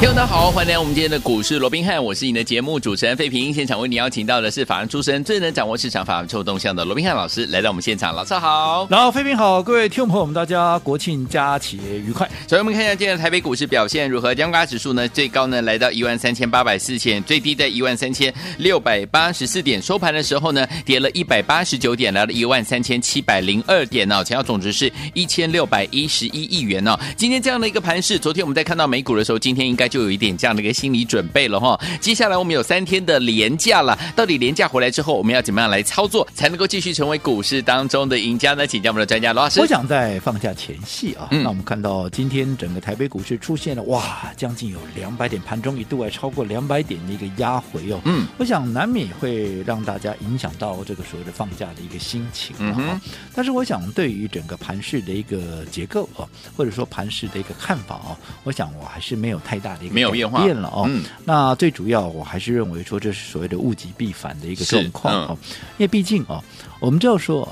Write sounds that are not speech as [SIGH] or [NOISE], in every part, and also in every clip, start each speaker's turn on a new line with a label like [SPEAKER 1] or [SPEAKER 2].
[SPEAKER 1] 听众大家好，欢迎来到我们今天的股市罗宾汉，我是你的节目主持人费平。现场为你邀请到的是法案出身、最能掌握市场法案臭动向的罗宾汉老师，来到我们现场。老师好，
[SPEAKER 2] 然后费平好，各位听众朋友们，大家国庆佳节愉快。
[SPEAKER 1] 首先我们看一下今天的台北股市表现如何？加权指数呢，最高呢来到一万三千八百四点，最低在一万三千六百八十四点，收盘的时候呢，跌了一百八十九点，来到一万三千七百零二点哦，成交总值是一千六百一十一亿元哦。今天这样的一个盘势，昨天我们在看到美股的时候，今天应该就有一点这样的一个心理准备了哈。接下来我们有三天的连假了，到底连假回来之后，我们要怎么样来操作，才能够继续成为股市当中的赢家呢？请教我们的专家罗老师。
[SPEAKER 2] 我想在放假前夕啊，
[SPEAKER 1] 嗯、
[SPEAKER 2] 那我们看到今天整个台北股市出现了哇，将近有两百点，盘中一度还超过两百点的一个压回哦。
[SPEAKER 1] 嗯，
[SPEAKER 2] 我想难免会让大家影响到这个所谓的放假的一个心情啊。嗯、但是我想对于整个盘市的一个结构啊，或者说盘市的一个看法啊，我想我还是没有太大的一个
[SPEAKER 1] 没有变化。
[SPEAKER 2] 变了哦，嗯、那最主要我还是认为说这是所谓的物极必反的一个状况哦，嗯、因为毕竟啊，我们就要说，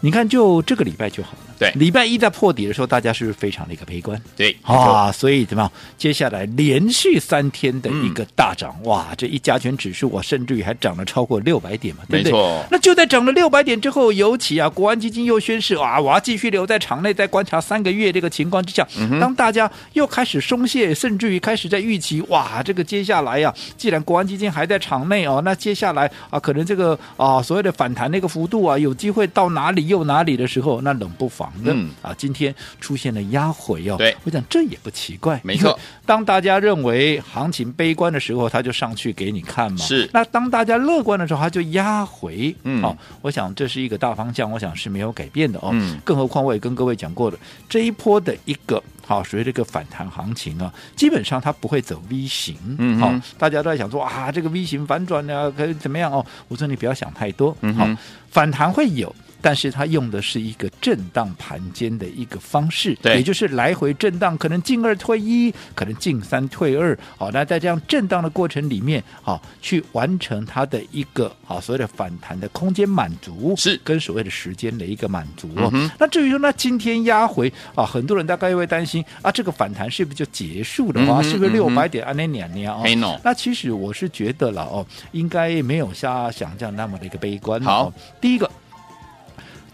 [SPEAKER 2] 你看就这个礼拜就好了。
[SPEAKER 1] 对，
[SPEAKER 2] 礼拜一在破底的时候，大家是不是非常的一个悲观？
[SPEAKER 1] 对
[SPEAKER 2] 啊，所以怎么样？接下来连续三天的一个大涨，嗯、哇，这一加权指数啊，甚至于还涨了超过六百点嘛，对不
[SPEAKER 1] 对？
[SPEAKER 2] 那就在涨了六百点之后，尤其啊，国安基金又宣誓啊，我要继续留在场内，再观察三个月这个情况之下，
[SPEAKER 1] 嗯、
[SPEAKER 2] 当大家又开始松懈，甚至于开始在预期，哇，这个接下来呀、啊，既然国安基金还在场内哦，那接下来啊，可能这个啊所谓的反弹那个幅度啊，有机会到哪里又哪里的时候，那冷不防的、嗯、啊，今天出现了压回哦，
[SPEAKER 1] 对，
[SPEAKER 2] 我想这也不奇怪，
[SPEAKER 1] 没错。
[SPEAKER 2] 当大家认为行情悲观的时候，他就上去给你看嘛。
[SPEAKER 1] 是。
[SPEAKER 2] 那当大家乐观的时候，他就压回。
[SPEAKER 1] 嗯。
[SPEAKER 2] 哦，我想这是一个大方向，我想是没有改变的哦。
[SPEAKER 1] 嗯。
[SPEAKER 2] 更何况我也跟各位讲过的，这一波的一个好，属于这个反弹行情啊，基本上它不会走 V 型。嗯。好，大家都在想说啊，这个 V 型反转呢，可以怎么样哦？我说你不要想太多。嗯。好，反弹会有。但是它用的是一个震荡盘间的一个方式，
[SPEAKER 1] 对，
[SPEAKER 2] 也就是来回震荡，可能进二退一，可能进三退二，好，那在这样震荡的过程里面，好，去完成它的一个好所谓的反弹的空间满足，
[SPEAKER 1] 是
[SPEAKER 2] 跟所谓的时间的一个满足哦。
[SPEAKER 1] 嗯、
[SPEAKER 2] 那至于说那今天压回啊，很多人大概又会担心啊，这个反弹是不是就结束了啊？嗯、是不是六百点啊？那两年哦？
[SPEAKER 1] 嗯、
[SPEAKER 2] 那其实我是觉得了哦，应该没有像想象那么的一个悲观。
[SPEAKER 1] 好，
[SPEAKER 2] 哦、第一个。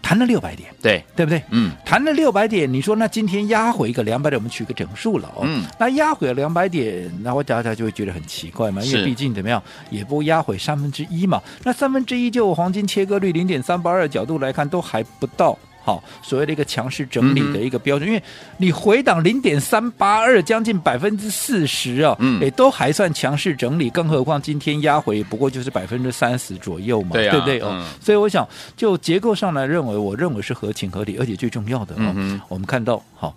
[SPEAKER 2] 谈了六百点，
[SPEAKER 1] 对
[SPEAKER 2] 对不对？
[SPEAKER 1] 嗯，
[SPEAKER 2] 谈了六百点，你说那今天压回一个两百点，我们取个整数了哦。
[SPEAKER 1] 嗯，
[SPEAKER 2] 那压回了两百点，那我大家就会觉得很奇怪嘛，因为毕竟怎么样，也不压回三分之一嘛。那三分之一就黄金切割率零点三八二角度来看，都还不到。好，所谓的一个强势整理的一个标准，嗯、因为你回档零点三八二，将近百分之四十啊，嗯，也都还算强势整理，更何况今天压回不过就是百分之三十左右嘛，对，啊、对不对？哦、嗯，所以我想就结构上来认为，我认为是合情合理，而且最重要的，哦，嗯、我们看到好，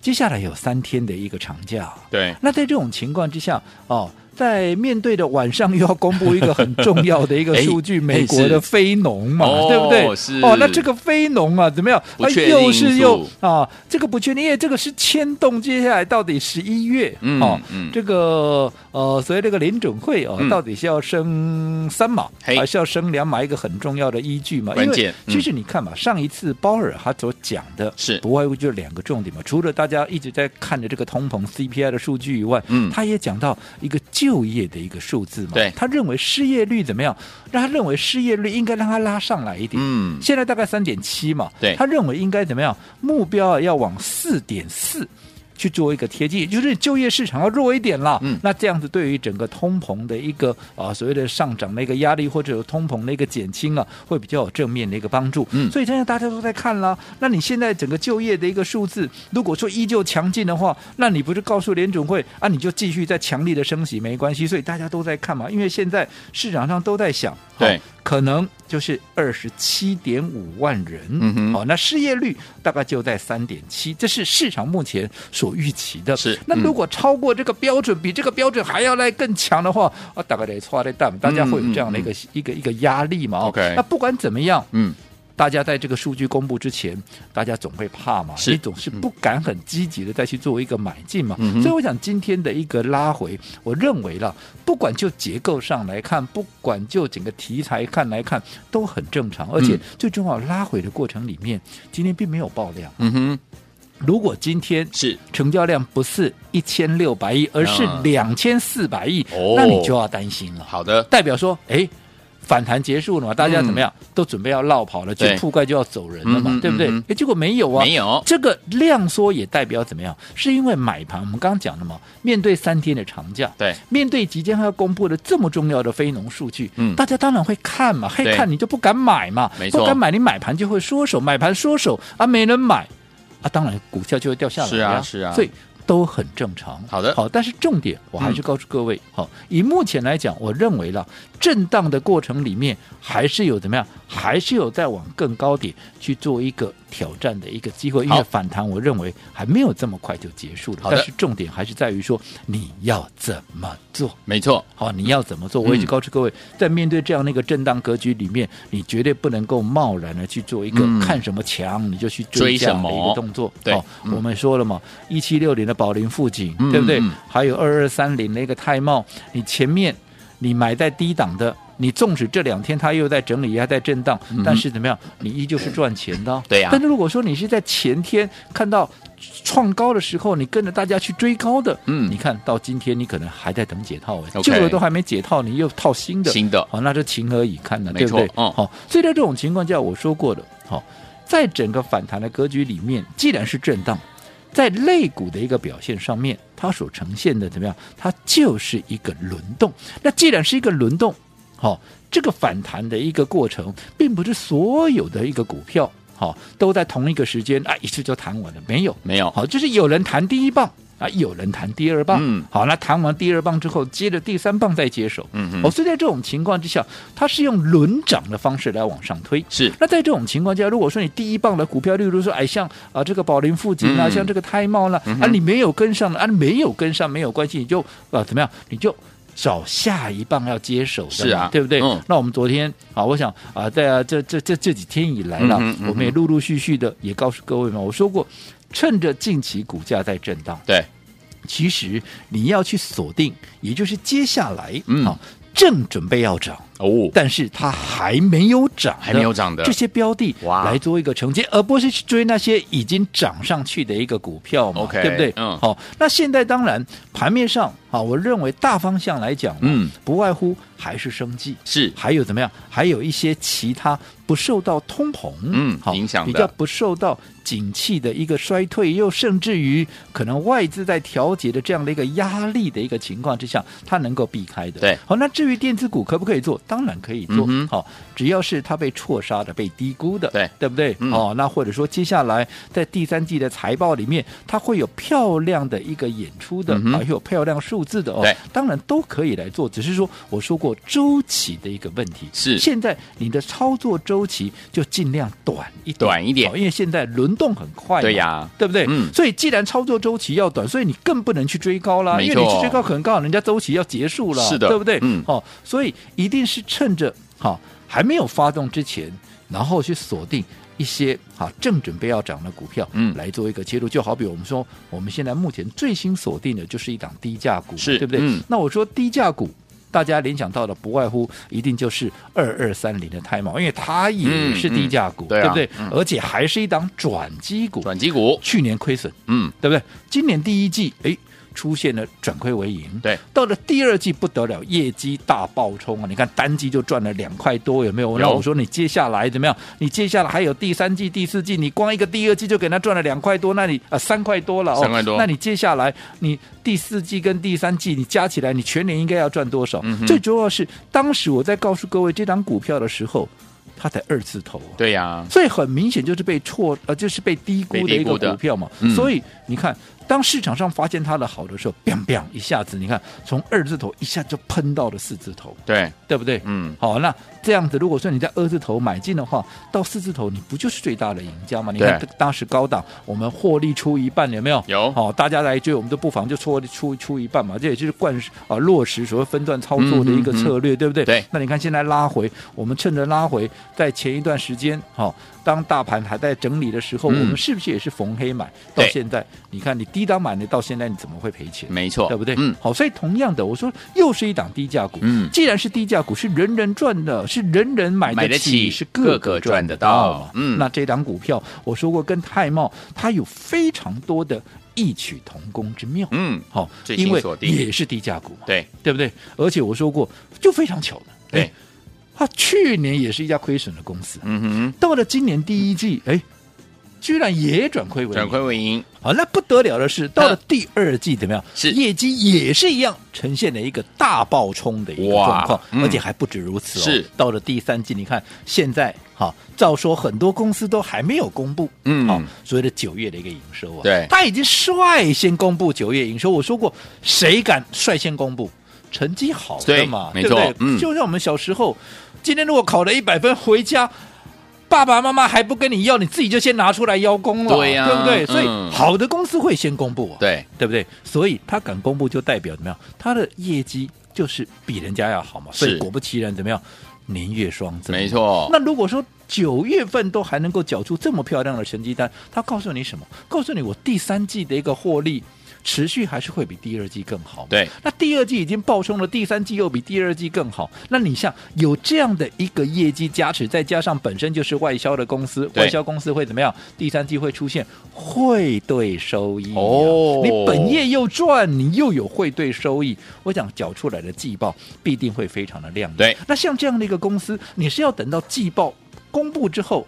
[SPEAKER 2] 接下来有三天的一个长假，
[SPEAKER 1] 对，
[SPEAKER 2] 那在这种情况之下，哦。在面对的晚上又要公布一个很重要的一个 [LAUGHS] 数据，美国的非农嘛，对不对？哦，那这个非农啊，怎么样？啊，又是又啊，这个不确定，因为这个是牵动接下来到底十一月哦，这个呃，所以这个联准会哦，到底是要升三码还是要升两码？一个很重要的依据嘛。因为其实你看嘛，上一次鲍尔他所讲的是不外乎就两个重点嘛，除了大家一直在看着这个通膨 CPI 的数据以外，嗯，他也讲到一个就就业的一个数字嘛，
[SPEAKER 1] 对，
[SPEAKER 2] 他认为失业率怎么样？让他认为失业率应该让他拉上来一点，
[SPEAKER 1] 嗯，
[SPEAKER 2] 现在大概三点七嘛，
[SPEAKER 1] 对，
[SPEAKER 2] 他认为应该怎么样？目标要往四点四。去做一个贴近，就是就业市场要弱一点了。嗯，那这样子对于整个通膨的一个啊所谓的上涨的一个压力，或者有通膨的一个减轻啊，会比较有正面的一个帮助。嗯，所以现在大家都在看了。那你现在整个就业的一个数字，如果说依旧强劲的话，那你不是告诉联准会啊，你就继续在强力的升息没关系。所以大家都在看嘛，因为现在市场上都在想，
[SPEAKER 1] 对。
[SPEAKER 2] 可能就是二十七点五万人，
[SPEAKER 1] 嗯哼，
[SPEAKER 2] 好，那失业率大概就在三点七，这是市场目前所预期的。
[SPEAKER 1] 是，
[SPEAKER 2] 那如果超过这个标准，比这个标准还要来更强的话，啊，大概得错的蛋，大家会有这样的一个一个一个压力嘛
[SPEAKER 1] ？OK，
[SPEAKER 2] 那不管怎么样，
[SPEAKER 1] 嗯。
[SPEAKER 2] 大家在这个数据公布之前，大家总会怕嘛，你总是不敢很积极的再去做一个买进嘛。
[SPEAKER 1] 嗯、
[SPEAKER 2] 所以我想今天的一个拉回，我认为了，不管就结构上来看，不管就整个题材看来看，都很正常。而且最重要，拉回的过程里面，今天并没有爆量。
[SPEAKER 1] 嗯哼，
[SPEAKER 2] 如果今天
[SPEAKER 1] 是
[SPEAKER 2] 成交量不是一千六百亿，而是两千四百亿，那你就要担心了。
[SPEAKER 1] 好的，
[SPEAKER 2] 代表说，哎。反弹结束了嘛？大家怎么样？嗯、都准备要落跑了，就铺盖就要走人了嘛？对不对？哎，结果没有啊，
[SPEAKER 1] 没有。
[SPEAKER 2] 这个量缩也代表怎么样？是因为买盘，我们刚刚讲了嘛，面对三天的长假，
[SPEAKER 1] 对，
[SPEAKER 2] 面对即将要公布的这么重要的非农数据，
[SPEAKER 1] 嗯，
[SPEAKER 2] 大家当然会看嘛，会看你就不敢买嘛，
[SPEAKER 1] 没错，
[SPEAKER 2] 不敢买，你买盘就会缩手，买盘缩手啊，没人买啊，当然股价就会掉下来，
[SPEAKER 1] 是啊，是啊，
[SPEAKER 2] 所以。都很正常，
[SPEAKER 1] 好的，
[SPEAKER 2] 好，但是重点我还是告诉各位，好、嗯，以目前来讲，我认为了震荡的过程里面，还是有怎么样，还是有在往更高点去做一个挑战的一个机会，因为反弹，我认为还没有这么快就结束了。但是重点还是在于说你要怎么做，
[SPEAKER 1] 没错，
[SPEAKER 2] 好，你要怎么做？我一直告诉各位，在面对这样的一个震荡格局里面，你绝对不能够贸然的去做一个看什么强你就去追价的一个动作。
[SPEAKER 1] 对，
[SPEAKER 2] 我们说了嘛，一七六零的。宝林富锦，对不对？
[SPEAKER 1] 嗯、
[SPEAKER 2] 还有二二三零那个泰茂，你前面你买在低档的，你纵使这两天它又在整理，还在震荡，嗯、但是怎么样？你依旧是赚钱的。
[SPEAKER 1] 对呀。
[SPEAKER 2] 但是如果说你是在前天看到创高的时候，你跟着大家去追高的，嗯，你看到今天你可能还在等解套，旧的、都还没解套，你又套新的，
[SPEAKER 1] 新的，
[SPEAKER 2] 好，那就情何以堪呢？对不对？哦，好，所以在这种情况下，我说过的，好，在整个反弹的格局里面，既然是震荡。在类股的一个表现上面，它所呈现的怎么样？它就是一个轮动。那既然是一个轮动，好、哦，这个反弹的一个过程，并不是所有的一个股票，好、哦，都在同一个时间啊一次就弹完了，没有，
[SPEAKER 1] 没有，
[SPEAKER 2] 好，就是有人弹第一棒。啊，有人弹第二棒，
[SPEAKER 1] 嗯，
[SPEAKER 2] 好，那弹完第二棒之后，接着第三棒再接手，
[SPEAKER 1] 嗯嗯，
[SPEAKER 2] 哦，所以在这种情况之下，它是用轮涨的方式来往上推，
[SPEAKER 1] 是。
[SPEAKER 2] 那在这种情况下，如果说你第一棒的股票，例如说，哎，像啊这个宝林富锦啊，嗯、像这个泰茂呢，啊，你没有跟上的，啊，没有跟上没有关系，你就啊怎么样，你就找下一棒要接手的，
[SPEAKER 1] 是啊，
[SPEAKER 2] 对不对？
[SPEAKER 1] 嗯。
[SPEAKER 2] 那我们昨天啊，我想啊，在啊这这这这几天以来了，
[SPEAKER 1] 嗯嗯、
[SPEAKER 2] 我们也陆陆续续的也告诉各位嘛，我说过，趁着近期股价在震荡，
[SPEAKER 1] 对。
[SPEAKER 2] 其实你要去锁定，也就是接下来，
[SPEAKER 1] 嗯，
[SPEAKER 2] 好，正准备要涨
[SPEAKER 1] 哦，
[SPEAKER 2] 但是它还没有涨，
[SPEAKER 1] 还没有涨的
[SPEAKER 2] 这些标的，哇，来做一个承接，而不是去追那些已经涨上去的一个股票嘛
[SPEAKER 1] ，OK，
[SPEAKER 2] 对不对？
[SPEAKER 1] 嗯，
[SPEAKER 2] 好，那现在当然盘面上，啊，我认为大方向来讲，
[SPEAKER 1] 嗯，
[SPEAKER 2] 不外乎还是生计，
[SPEAKER 1] 是，
[SPEAKER 2] 还有怎么样？还有一些其他不受到通膨，
[SPEAKER 1] 嗯，好，影响
[SPEAKER 2] 比较不受到。景气的一个衰退，又甚至于可能外资在调节的这样的一个压力的一个情况之下，它能够避开的。
[SPEAKER 1] 对，
[SPEAKER 2] 好，那至于电子股可不可以做？当然可以做。
[SPEAKER 1] 嗯、
[SPEAKER 2] 好，只要是它被错杀的、被低估的，
[SPEAKER 1] 对，
[SPEAKER 2] 对不对？
[SPEAKER 1] 嗯、
[SPEAKER 2] 哦，那或者说接下来在第三季的财报里面，它会有漂亮的一个演出的，
[SPEAKER 1] 嗯、
[SPEAKER 2] 啊，有漂亮数字的哦。
[SPEAKER 1] 对，
[SPEAKER 2] 当然都可以来做，只是说我说过周期的一个问题
[SPEAKER 1] 是，
[SPEAKER 2] 现在你的操作周期就尽量短一点，
[SPEAKER 1] 短一点，
[SPEAKER 2] 因为现在轮动很快。
[SPEAKER 1] 对呀，
[SPEAKER 2] 对不对？
[SPEAKER 1] 嗯，
[SPEAKER 2] 所以既然操作周期要短，所以你更不能去追高啦。因为你去追高，可能刚好人家周期要结束了，
[SPEAKER 1] 是的，
[SPEAKER 2] 对不对？
[SPEAKER 1] 嗯，
[SPEAKER 2] 好、哦，所以一定是趁着好、哦、还没有发动之前，然后去锁定一些好、哦、正准备要涨的股票，嗯，来做一个切入。就好比我们说，我们现在目前最新锁定的就是一档低价股，
[SPEAKER 1] 是，
[SPEAKER 2] 对不对？
[SPEAKER 1] 嗯，
[SPEAKER 2] 那我说低价股。大家联想到的不外乎一定就是二二三零的泰茂，因为它也是低价股，
[SPEAKER 1] 嗯嗯对，啊、
[SPEAKER 2] 对不对？
[SPEAKER 1] 嗯、
[SPEAKER 2] 而且还是一档转机股，
[SPEAKER 1] 转机股
[SPEAKER 2] 去年亏损，
[SPEAKER 1] 嗯，
[SPEAKER 2] 对不对？今年第一季，哎。出现了转亏为盈，
[SPEAKER 1] 对，
[SPEAKER 2] 到了第二季不得了，业绩大爆冲啊！你看单季就赚了两块多，有没有？那我说你接下来怎么样？你接下来还有第三季、第四季，你光一个第二季就给他赚了两块多，那你啊三块多了哦，
[SPEAKER 1] 三块多，
[SPEAKER 2] 那你接下来你第四季跟第三季你加起来，你全年应该要赚多少？
[SPEAKER 1] 嗯、
[SPEAKER 2] 最主要是当时我在告诉各位这张股票的时候。它才二字头、啊，
[SPEAKER 1] 对呀、啊，
[SPEAKER 2] 所以很明显就是被错呃，就是被低估的一个股票嘛。嗯、所以你看，当市场上发现它的好的时候，biang biang 一下子，你看从二字头一下就喷到了四字头，
[SPEAKER 1] 对
[SPEAKER 2] 对不对？
[SPEAKER 1] 嗯，
[SPEAKER 2] 好，那这样子，如果说你在二字头买进的话，到四字头你不就是最大的赢家吗？你看当时高档我们获利出一半，有没有？
[SPEAKER 1] 有。
[SPEAKER 2] 好，大家来追，我们都不妨就出出出一半嘛，这也就是贯啊落实所谓分段操作的一个策略，嗯、对不对？
[SPEAKER 1] 对。
[SPEAKER 2] 那你看现在拉回，我们趁着拉回，在前一段时间，好。当大盘还在整理的时候，嗯、我们是不是也是逢黑买？到现在，你看你低档买的，到现在你怎么会赔钱？
[SPEAKER 1] 没错，
[SPEAKER 2] 对不对？
[SPEAKER 1] 嗯，
[SPEAKER 2] 好，所以同样的，我说又是一档低价股。
[SPEAKER 1] 嗯，
[SPEAKER 2] 既然是低价股，是人人赚的，是人人买得起，是个个赚得到。嗯，那这档股票，我说过跟泰茂它有非常多的异曲同工之妙。
[SPEAKER 1] 嗯，
[SPEAKER 2] 好，因为也是低价股嘛，
[SPEAKER 1] 对，
[SPEAKER 2] 对不对？而且我说过，就非常巧的，
[SPEAKER 1] 对。
[SPEAKER 2] 它去年也是一家亏损的公司，
[SPEAKER 1] 嗯哼，
[SPEAKER 2] 到了今年第一季，哎，居然也转亏为盈，
[SPEAKER 1] 转亏为盈。
[SPEAKER 2] 好，那不得了的是，到了第二季怎么样？
[SPEAKER 1] 是
[SPEAKER 2] 业绩也是一样，呈现了一个大爆冲的一个状况，
[SPEAKER 1] 嗯、
[SPEAKER 2] 而且还不止如此哦。
[SPEAKER 1] 是
[SPEAKER 2] 到了第三季，你看现在，好，照说很多公司都还没有公布，
[SPEAKER 1] 嗯，
[SPEAKER 2] 好，所谓的九月的一个营收啊，
[SPEAKER 1] 对，
[SPEAKER 2] 他已经率先公布九月营收。我说过，谁敢率先公布？成绩好的嘛，
[SPEAKER 1] 对，
[SPEAKER 2] 对不对？
[SPEAKER 1] 嗯，
[SPEAKER 2] 就像我们小时候。今天如果考了一百分回家，爸爸妈妈还不跟你要，你自己就先拿出来邀功了，
[SPEAKER 1] 对呀、啊，
[SPEAKER 2] 对不对？
[SPEAKER 1] 嗯、
[SPEAKER 2] 所以好的公司会先公布、啊，
[SPEAKER 1] 对
[SPEAKER 2] 对不对？所以他敢公布，就代表怎么样？他的业绩就是比人家要好嘛。所以果不其然，怎么样？年月双增，
[SPEAKER 1] 没错。
[SPEAKER 2] 那如果说九月份都还能够缴出这么漂亮的成绩单，他告诉你什么？告诉你我第三季的一个获利。持续还是会比第二季更好。
[SPEAKER 1] 对，
[SPEAKER 2] 那第二季已经爆冲了，第三季又比第二季更好。那你像有这样的一个业绩加持，再加上本身就是外销的公司，外销公司会怎么样？第三季会出现汇兑收益
[SPEAKER 1] 哦。
[SPEAKER 2] 你本业又赚，你又有汇兑收益，我想缴出来的季报必定会非常的亮眼。
[SPEAKER 1] 对，
[SPEAKER 2] 那像这样的一个公司，你是要等到季报公布之后。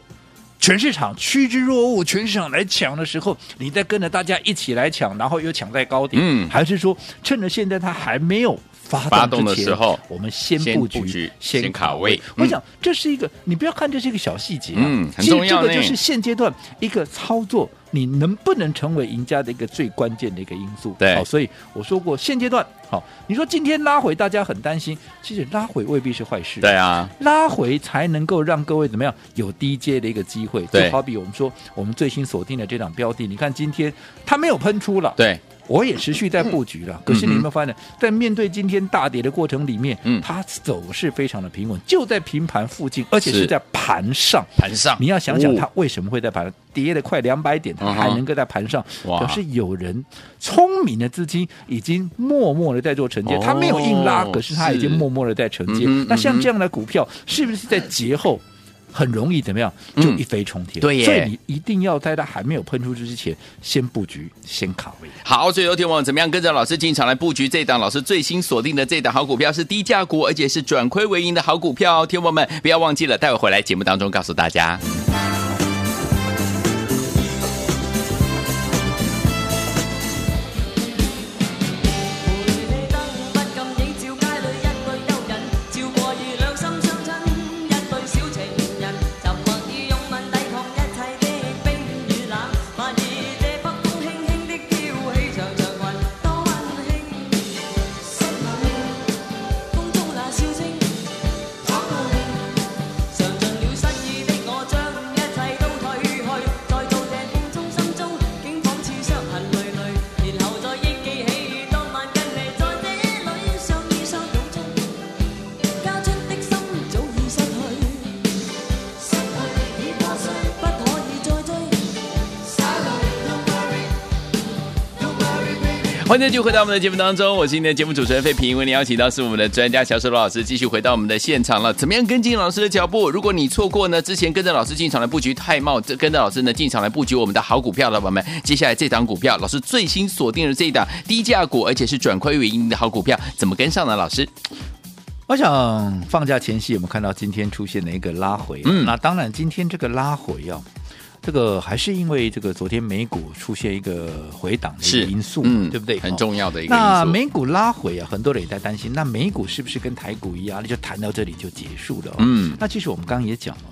[SPEAKER 2] 全市场趋之若鹜，全市场来抢的时候，你再跟着大家一起来抢，然后又抢在高点，
[SPEAKER 1] 嗯，
[SPEAKER 2] 还是说趁着现在它还没有
[SPEAKER 1] 发动，的时候，
[SPEAKER 2] 我们先布局，
[SPEAKER 1] 先，先卡位？
[SPEAKER 2] 我想这是一个，你不要看这是一个小细节啊，
[SPEAKER 1] 嗯，很重要。
[SPEAKER 2] 这个就是现阶段一个操作，你能不能成为赢家的一个最关键的一个因素。
[SPEAKER 1] 对，
[SPEAKER 2] 好，所以我说过，现阶段。好，你说今天拉回，大家很担心。其实拉回未必是坏事。
[SPEAKER 1] 对啊，
[SPEAKER 2] 拉回才能够让各位怎么样有低阶的一个机会。
[SPEAKER 1] 对，
[SPEAKER 2] 就好比我们说，我们最新锁定的这档标的，你看今天它没有喷出了。
[SPEAKER 1] 对。
[SPEAKER 2] 我也持续在布局了，可是你有没有发现，在面对今天大跌的过程里面，
[SPEAKER 1] 嗯，
[SPEAKER 2] 它走势非常的平稳，就在平盘附近，而且是在盘上。
[SPEAKER 1] 盘上，
[SPEAKER 2] 你要想想它为什么会在盘上跌了快两百点，它还能够在盘上？可是有人聪明的资金已经默默的在做承接，它没有硬拉，可是它已经默默的在承接。那像这样的股票，是不是在节后？很容易怎么样？就一飞冲天。
[SPEAKER 1] 嗯、对耶，
[SPEAKER 2] 所以你一定要在它还没有喷出去之前，先布局，先卡位。
[SPEAKER 1] 好，所以有听我怎么样跟着老师进场来布局这档老师最新锁定的这档好股票是低价股，而且是转亏为盈的好股票。天王们不要忘记了，待会回来节目当中告诉大家。欢迎继续回到我们的节目当中，我是今天的节目主持人费平，为您邀请到是我们的专家乔世罗老师，继续回到我们的现场了。怎么样跟进老师的脚步？如果你错过呢，之前跟着老师进场来布局泰茂，跟着老师呢进场来布局我们的好股票的朋友们，接下来这档股票，老师最新锁定的这一档低价股，而且是转亏为盈的好股票，怎么跟上呢？老师，
[SPEAKER 2] 我想放假前夕，我们看到今天出现了一个拉回，
[SPEAKER 1] 嗯，
[SPEAKER 2] 那当然今天这个拉回要、哦。这个还是因为这个昨天美股出现一个回档的一个因素，
[SPEAKER 1] 嗯，
[SPEAKER 2] 对不对？
[SPEAKER 1] 很重要的一个因素。
[SPEAKER 2] 那美股拉回啊，很多人也在担心，那美股是不是跟台股一样，那就谈到这里就结束了？
[SPEAKER 1] 嗯，
[SPEAKER 2] 那其实我们刚刚也讲了，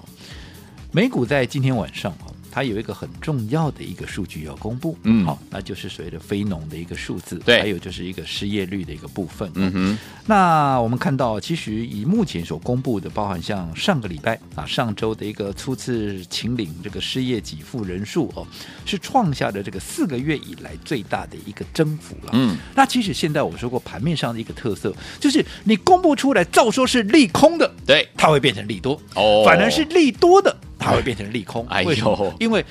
[SPEAKER 2] 美股在今天晚上啊，它有一个很重要的一个数据要公布，
[SPEAKER 1] 嗯，
[SPEAKER 2] 好，那就是所谓的非农的一个数字，
[SPEAKER 1] 对，
[SPEAKER 2] 还有就是一个失业率的一个部分，
[SPEAKER 1] 嗯哼。
[SPEAKER 2] 那我们看到，其实以目前所公布的，包含像上个礼拜啊，上周的一个初次请领这个失业给付人数哦，是创下的这个四个月以来最大的一个增幅了。
[SPEAKER 1] 嗯，
[SPEAKER 2] 那其实现在我说过，盘面上的一个特色就是你公布出来，照说是利空的，
[SPEAKER 1] 对，
[SPEAKER 2] 它会变成利多。
[SPEAKER 1] 哦，
[SPEAKER 2] 反而是利多的。它会变成利空，
[SPEAKER 1] 哎呦？
[SPEAKER 2] 因为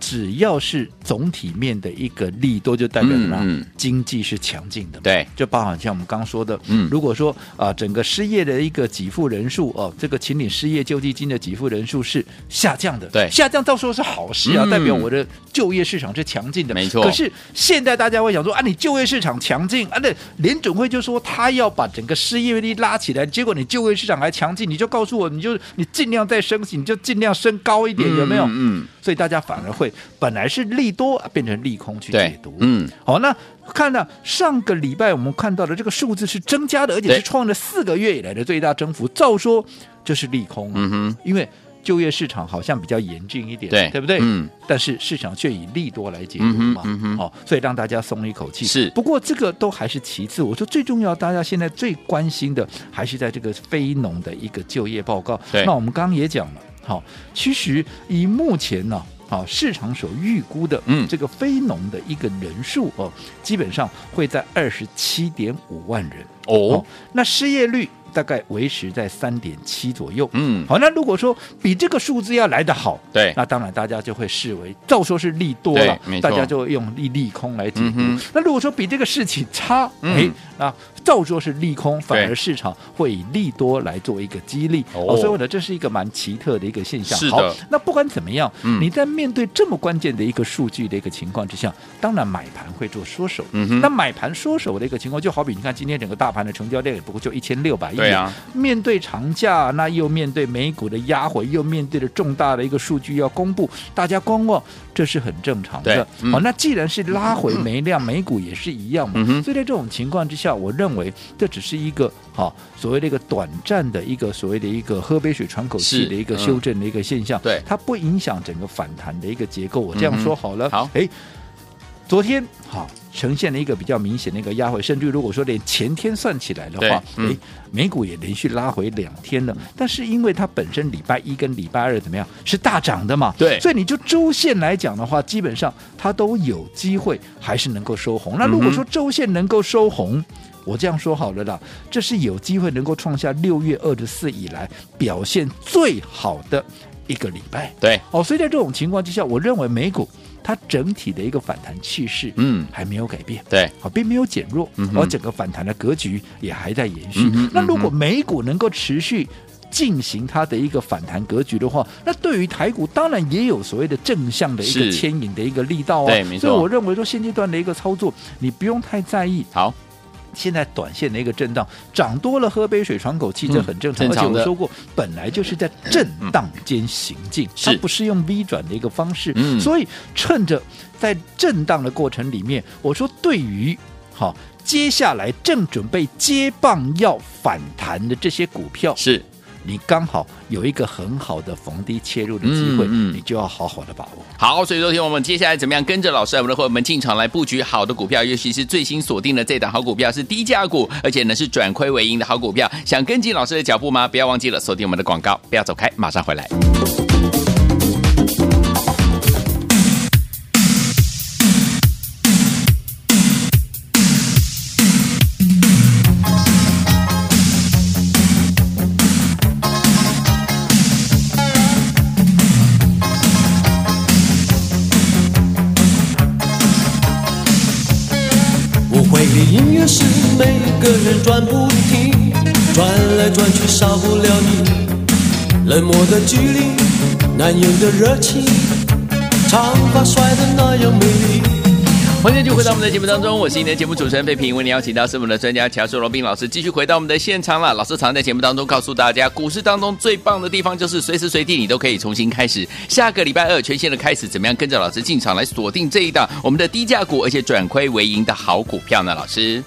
[SPEAKER 2] 只要是总体面的一个利多，就代表什么？嗯嗯、经济是强劲的。
[SPEAKER 1] 对，
[SPEAKER 2] 就包含像我们刚刚说的，
[SPEAKER 1] 嗯，
[SPEAKER 2] 如果说啊、呃，整个失业的一个给付人数哦，这个请领失业救济金的给付人数是下降的。
[SPEAKER 1] 对，
[SPEAKER 2] 下降到时候是好事啊，嗯、代表我的就业市场是强劲的。
[SPEAKER 1] 没错。
[SPEAKER 2] 可是现在大家会想说啊，你就业市场强劲啊，那联准会就说他要把整个失业率拉起来，结果你就业市场还强劲，你就告诉我，你就你尽量再升息，你就尽量升高一点，嗯、有没有？
[SPEAKER 1] 嗯。
[SPEAKER 2] 所以大家反而会本来是利多变成利空去解读，
[SPEAKER 1] 嗯，
[SPEAKER 2] 好，那看到上个礼拜我们看到的这个数字是增加的，而且是创了四个月以来的最大增幅，照说这是利空，
[SPEAKER 1] 嗯哼，
[SPEAKER 2] 因为就业市场好像比较严峻一点，
[SPEAKER 1] 对，
[SPEAKER 2] 对不对？
[SPEAKER 1] 嗯，
[SPEAKER 2] 但是市场却以利多来解读嘛，
[SPEAKER 1] 嗯哼，
[SPEAKER 2] 好，所以让大家松了一口气。
[SPEAKER 1] 是，
[SPEAKER 2] 不过这个都还是其次，我说最重要，大家现在最关心的还是在这个非农的一个就业报告。
[SPEAKER 1] 对，
[SPEAKER 2] 那我们刚刚也讲了。好，其实以目前呢，啊，市场所预估的，嗯，这个非农的一个人数哦，基本上会在二十七点五万人哦，哦。那失业率大概维持在三点七左右，嗯。好，那如果说比这个数字要来得好，
[SPEAKER 1] 对，
[SPEAKER 2] 那当然大家就会视为照说是利多了，大家就会用利利空来解读。嗯、那如果说比这个事情差，哎、嗯，那。照说是利空，反而市场会以利多来做一个激励哦，所以呢，这是一个蛮奇特的一个现象。好，那不管怎么样，
[SPEAKER 1] 嗯，
[SPEAKER 2] 你在面对这么关键的一个数据的一个情况之下，当然买盘会做缩手。那买盘缩手的一个情况，就好比你看今天整个大盘的成交量也不过就一千六百亿。
[SPEAKER 1] 对啊。
[SPEAKER 2] 面对长假，那又面对美股的压回，又面对着重大的一个数据要公布，大家观望，这是很正常的。
[SPEAKER 1] 嗯、
[SPEAKER 2] 好，那既然是拉回没量，美股也是一样嘛。
[SPEAKER 1] 嗯、
[SPEAKER 2] 所以在这种情况之下，我认为这只是。是一个好所谓的一个短暂的一个所谓的一个喝杯水喘口气的一个修正的一个现象，
[SPEAKER 1] 对，
[SPEAKER 2] 它不影响整个反弹的一个结构。我这样说好了，
[SPEAKER 1] 好，
[SPEAKER 2] 哎，昨天好呈现了一个比较明显的一个压回，甚至如果说连前天算起来的话，哎，美股也连续拉回两天了。但是因为它本身礼拜一跟礼拜二怎么样是大涨的嘛，
[SPEAKER 1] 对，
[SPEAKER 2] 所以你就周线来讲的话，基本上它都有机会还是能够收红。那如果说周线能够收红，我这样说好了啦，这是有机会能够创下六月二十四以来表现最好的一个礼拜。
[SPEAKER 1] 对，
[SPEAKER 2] 哦，所以在这种情况之下，我认为美股它整体的一个反弹气势，嗯，还没有改变。
[SPEAKER 1] 对，
[SPEAKER 2] 好，并没有减弱，而整个反弹的格局也还在延续。那如果美股能够持续进行它的一个反弹格局的话，那对于台股当然也有所谓的正向的一个牵引的一个力道啊。
[SPEAKER 1] 对，没错。
[SPEAKER 2] 所以我认为说现阶段的一个操作，你不用太在意。
[SPEAKER 1] 好。
[SPEAKER 2] 现在短线的一个震荡，涨多了喝杯水喘口气，这很正常。
[SPEAKER 1] 嗯、正常
[SPEAKER 2] 而且我说过，本来就是在震荡间行进，嗯、它不是用 V 转的一个方式。所以趁着在震荡的过程里面，我说对于好接下来正准备接棒要反弹的这些股票
[SPEAKER 1] 是。
[SPEAKER 2] 你刚好有一个很好的逢低切入的机会，嗯嗯、你就要好好的把握。
[SPEAKER 1] 好，所以昨天我们接下来怎么样跟着老师，我们的伙伴们进场来布局好的股票，尤其是最新锁定的这档好股票是低价股，而且呢是转亏为盈的好股票。想跟进老师的脚步吗？不要忘记了锁定我们的广告，不要走开，马上回
[SPEAKER 3] 来。的距离，难掩的热情，长发甩的那样美丽。
[SPEAKER 1] 欢迎继续回到我们的节目当中，我是你的节目主持人费平，为你邀请到是我们的专家乔叔罗宾老师，继续回到我们的现场了。老师常在节目当中告诉大家，股市当中最棒的地方就是随时随地你都可以重新开始。下个礼拜二全新的开始，怎么样跟着老师进场来锁定这一档我们的低价股，而且转亏为盈的好股票呢？老师？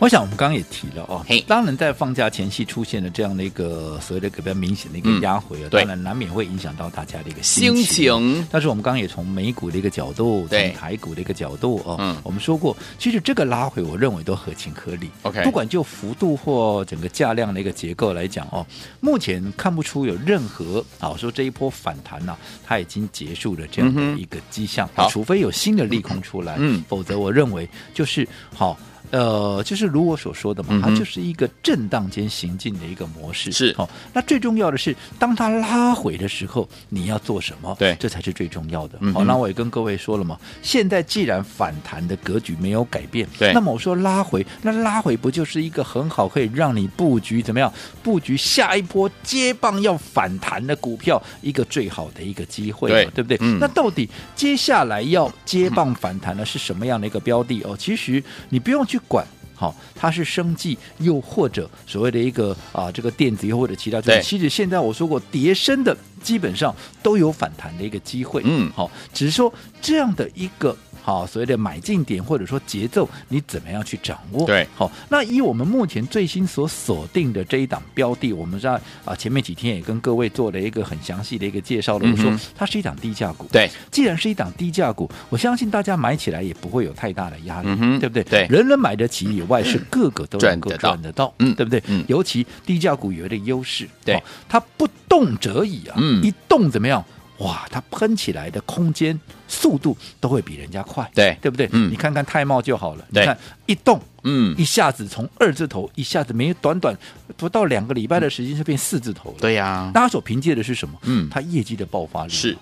[SPEAKER 2] 我想我们刚刚也提了哦
[SPEAKER 1] 嘿，
[SPEAKER 2] 当然在放假前夕出现了这样的一个所谓的比较明显的一个压回啊，
[SPEAKER 1] 对
[SPEAKER 2] 当然难免会影响到大家的一个心
[SPEAKER 1] 心
[SPEAKER 2] 情。但是我们刚刚也从美股的一个角度，
[SPEAKER 1] 对
[SPEAKER 2] 从台股的一个角度哦，
[SPEAKER 1] 嗯
[SPEAKER 2] 我们说过，其实这个拉回，我认为都合情合理。
[SPEAKER 1] OK
[SPEAKER 2] 不管就幅度或整个价量的一个结构来讲哦，目前看不出有任何啊说这一波反弹呢、啊，它已经结束了这样的一个迹象，
[SPEAKER 1] 好。
[SPEAKER 2] 除非有新的利空出来，
[SPEAKER 1] 嗯。
[SPEAKER 2] 否则我认为就是好。呃，就是如我所说的嘛，
[SPEAKER 1] 嗯
[SPEAKER 2] 它就是一个震荡间行进的一个模式。
[SPEAKER 1] 是
[SPEAKER 2] 哦、那最重要的是，当它拉回的时候，你要做什么？
[SPEAKER 1] 对
[SPEAKER 2] 这才是最重要的。好、那我也跟各位说了嘛，现在既然反弹的格局没有改变，
[SPEAKER 1] 对
[SPEAKER 2] 那么我说拉回，那拉回不就是一个很好可以让你布局怎么样？布局下一波接棒要反弹的股票，一个最好的一个机会嘛，
[SPEAKER 1] 对
[SPEAKER 2] 对不对？
[SPEAKER 1] 嗯
[SPEAKER 2] 那到底接下来要接棒反弹的是什么样的一个标的哦？其实你不用去管。好，它是生计，又或者所谓的一个啊，这个电子，又或者其他。
[SPEAKER 1] 对
[SPEAKER 2] 其实现在我说过，叠升的基本上都有反弹的一个机会。
[SPEAKER 1] 嗯
[SPEAKER 2] 好，只是说这样的一个好所谓的买进点，或者说节奏，你怎么样去掌握？
[SPEAKER 1] 对，
[SPEAKER 2] 好，那以我们目前最新所锁定的这一档标的，我们在啊前面几天也跟各位做了一个很详细的一个介绍了。我
[SPEAKER 1] 说
[SPEAKER 2] 它是一档低价股。
[SPEAKER 1] 对，
[SPEAKER 2] 既然是一档低价股，我相信大家买起来也不会有太大的压力，对不对？
[SPEAKER 1] 对
[SPEAKER 2] 人人买得起以外，是个个都能够
[SPEAKER 1] 赚得到
[SPEAKER 2] 对不对？
[SPEAKER 1] 嗯
[SPEAKER 2] 尤其低价股有一个优势，
[SPEAKER 1] 对
[SPEAKER 2] 哦它不动则已啊，
[SPEAKER 1] 嗯
[SPEAKER 2] 一动怎么样？哇，它喷起来的空间、速度都会比人家快，
[SPEAKER 1] 对
[SPEAKER 2] 对不对？
[SPEAKER 1] 嗯。
[SPEAKER 2] 你看看泰茂就好了，你看一动，
[SPEAKER 1] 嗯。
[SPEAKER 2] 一下子从二字头，一下子没短短不到两个礼拜的时间就变四字头了，
[SPEAKER 1] 对呀、
[SPEAKER 2] 大家所凭借的是什么？
[SPEAKER 1] 嗯。
[SPEAKER 2] 它业绩的爆发力。
[SPEAKER 1] 是。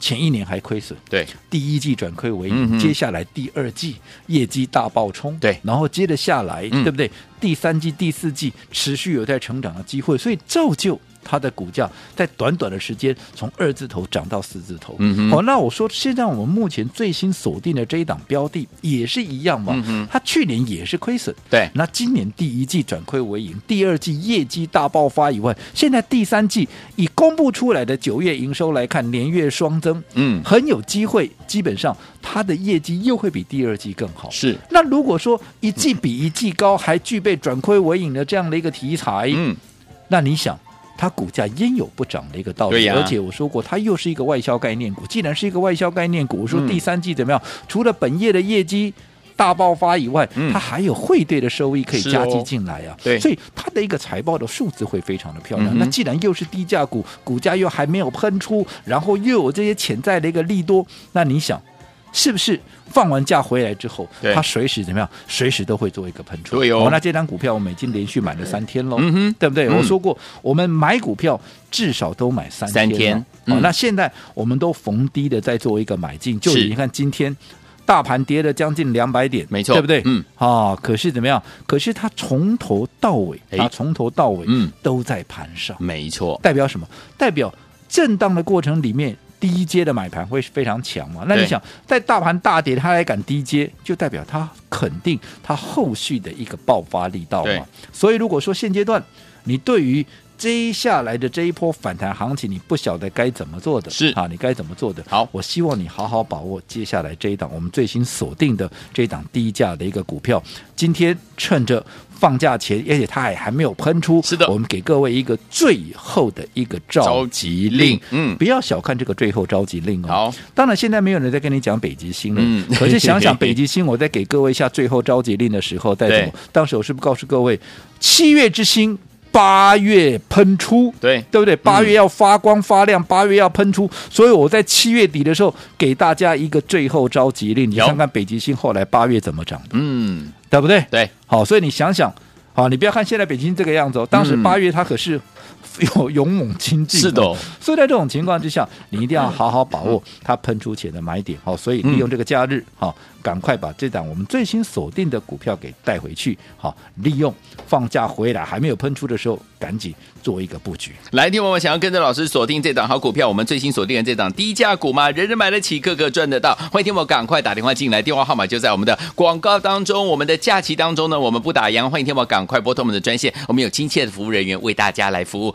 [SPEAKER 2] 前一年还亏损，
[SPEAKER 1] 对，
[SPEAKER 2] 第一季转亏为盈，
[SPEAKER 1] 嗯。
[SPEAKER 2] 接下来第二季业绩大爆冲，
[SPEAKER 1] 对。
[SPEAKER 2] 然后接着下来，
[SPEAKER 1] 嗯。
[SPEAKER 2] 对不对？第三季、第四季持续有在成长的机会，所以造就它的股价在短短的时间从二字头涨到四字头。
[SPEAKER 1] 嗯哼。
[SPEAKER 2] 好，那我说现在我们目前最新锁定的这一档标的也是一样嘛，
[SPEAKER 1] 嗯哼。
[SPEAKER 2] 它去年也是亏损，
[SPEAKER 1] 对。
[SPEAKER 2] 那今年第一季转亏为盈，第二季业绩大爆发以外，现在第三季以公布出来的九月营收来看，年月双增，
[SPEAKER 1] 嗯。
[SPEAKER 2] 很有机会，基本上它的业绩又会比第二季更好。
[SPEAKER 1] 是，
[SPEAKER 2] 那如果说一季比一季高，还具备转亏为盈的这样的一个题材，
[SPEAKER 1] 嗯，
[SPEAKER 2] 那你想？它股价应有不涨的一个道理？而且我说过，它又是一个外销概念股。既然是一个外销概念股，我说
[SPEAKER 1] 嗯
[SPEAKER 2] 第三季怎么样？除了本业的业绩大爆发以外，
[SPEAKER 1] 嗯
[SPEAKER 2] 它还有汇兑的收益可以加计进来啊。
[SPEAKER 1] 对
[SPEAKER 2] 所以它的一个财报的数字会非常的漂亮。
[SPEAKER 1] 嗯
[SPEAKER 2] 那既然又是低价股，股价又还没有喷出，然后又有这些潜在的一个利多，那你想？是不是放完假回来之后，
[SPEAKER 1] 对
[SPEAKER 2] 它随时怎么样？随时都会做一个喷出。
[SPEAKER 1] 对哦
[SPEAKER 2] 那这张股票我们已经连续买了三天
[SPEAKER 1] 喽，
[SPEAKER 2] 对不对？
[SPEAKER 1] 嗯
[SPEAKER 2] 我说过，我们买股票至少都买三
[SPEAKER 1] 三天嗯
[SPEAKER 2] 哦，那现在我们都逢低的在做一个买进，就是你看今天。大盘跌了将近两百点，
[SPEAKER 1] 没错
[SPEAKER 2] 对不对？
[SPEAKER 1] 嗯，
[SPEAKER 2] 啊，可是怎么样？可是它从头到尾，
[SPEAKER 1] 哎
[SPEAKER 2] 它从头到尾，
[SPEAKER 1] 嗯
[SPEAKER 2] 都在盘上，
[SPEAKER 1] 没错，
[SPEAKER 2] 代表什么？代表震荡的过程里面，第一阶的买盘会非常强嘛？那你想，在大盘大跌，它还敢低阶，就代表它肯定它后续的一个爆发力道
[SPEAKER 1] 对
[SPEAKER 2] 嘛。所以如果说现阶段你对于接下来的这一波反弹行情，你不晓得该怎么做的，
[SPEAKER 1] 是。
[SPEAKER 2] 啊，你该怎么做的？
[SPEAKER 1] 好。
[SPEAKER 2] 我希望你好好把握接下来这一档我们最新锁定的这一档低价的一个股票。今天趁着放假前，而且它还还没有喷出，
[SPEAKER 1] 是的。
[SPEAKER 2] 我们给各位一个最后的一个召集令，
[SPEAKER 1] 嗯。
[SPEAKER 2] 不要小看这个最后召集令哦。
[SPEAKER 1] 好，
[SPEAKER 2] 当然现在没有人在跟你讲北极星了，
[SPEAKER 1] 嗯。
[SPEAKER 2] 可是想想 [LAUGHS] 北极星，我在给各位下最后召集令的时候，在什
[SPEAKER 1] 么？
[SPEAKER 2] 当时我是不是告诉各位，七月之星八月喷出？
[SPEAKER 1] 对
[SPEAKER 2] 对不对？八月要发光发亮，八月要喷出，所以我在七月底的时候给大家一个最后召集令。你看看北极星后来八月怎么涨的，
[SPEAKER 1] 嗯，
[SPEAKER 2] 对不对？
[SPEAKER 1] 对，
[SPEAKER 2] 好，所以你想想，好，你不要看现在北京这个样子哦，当时
[SPEAKER 1] 嗯
[SPEAKER 2] 八月它可是 [LAUGHS] 有勇猛精进、
[SPEAKER 1] 是的哦
[SPEAKER 2] 所以在这种情况之下，你一定要好好把握它喷出前的买点。好，所以利用这个假日，好，赶快把这档我们最新锁定的股票给带回去。好，利用放假回来还没有喷出的时候，赶紧做一个布局。
[SPEAKER 1] 来，听我们想要跟着老师锁定这档好股票，我们最新锁定的这档低价股吗？人人买得起，个个赚得到。欢迎听我赶快打电话进来，电话号码就在我们的广告当中。我们的假期当中呢，我们不打烊，欢迎听我赶快拨通我们的专线，我们有亲切的服务人员为大家来服务，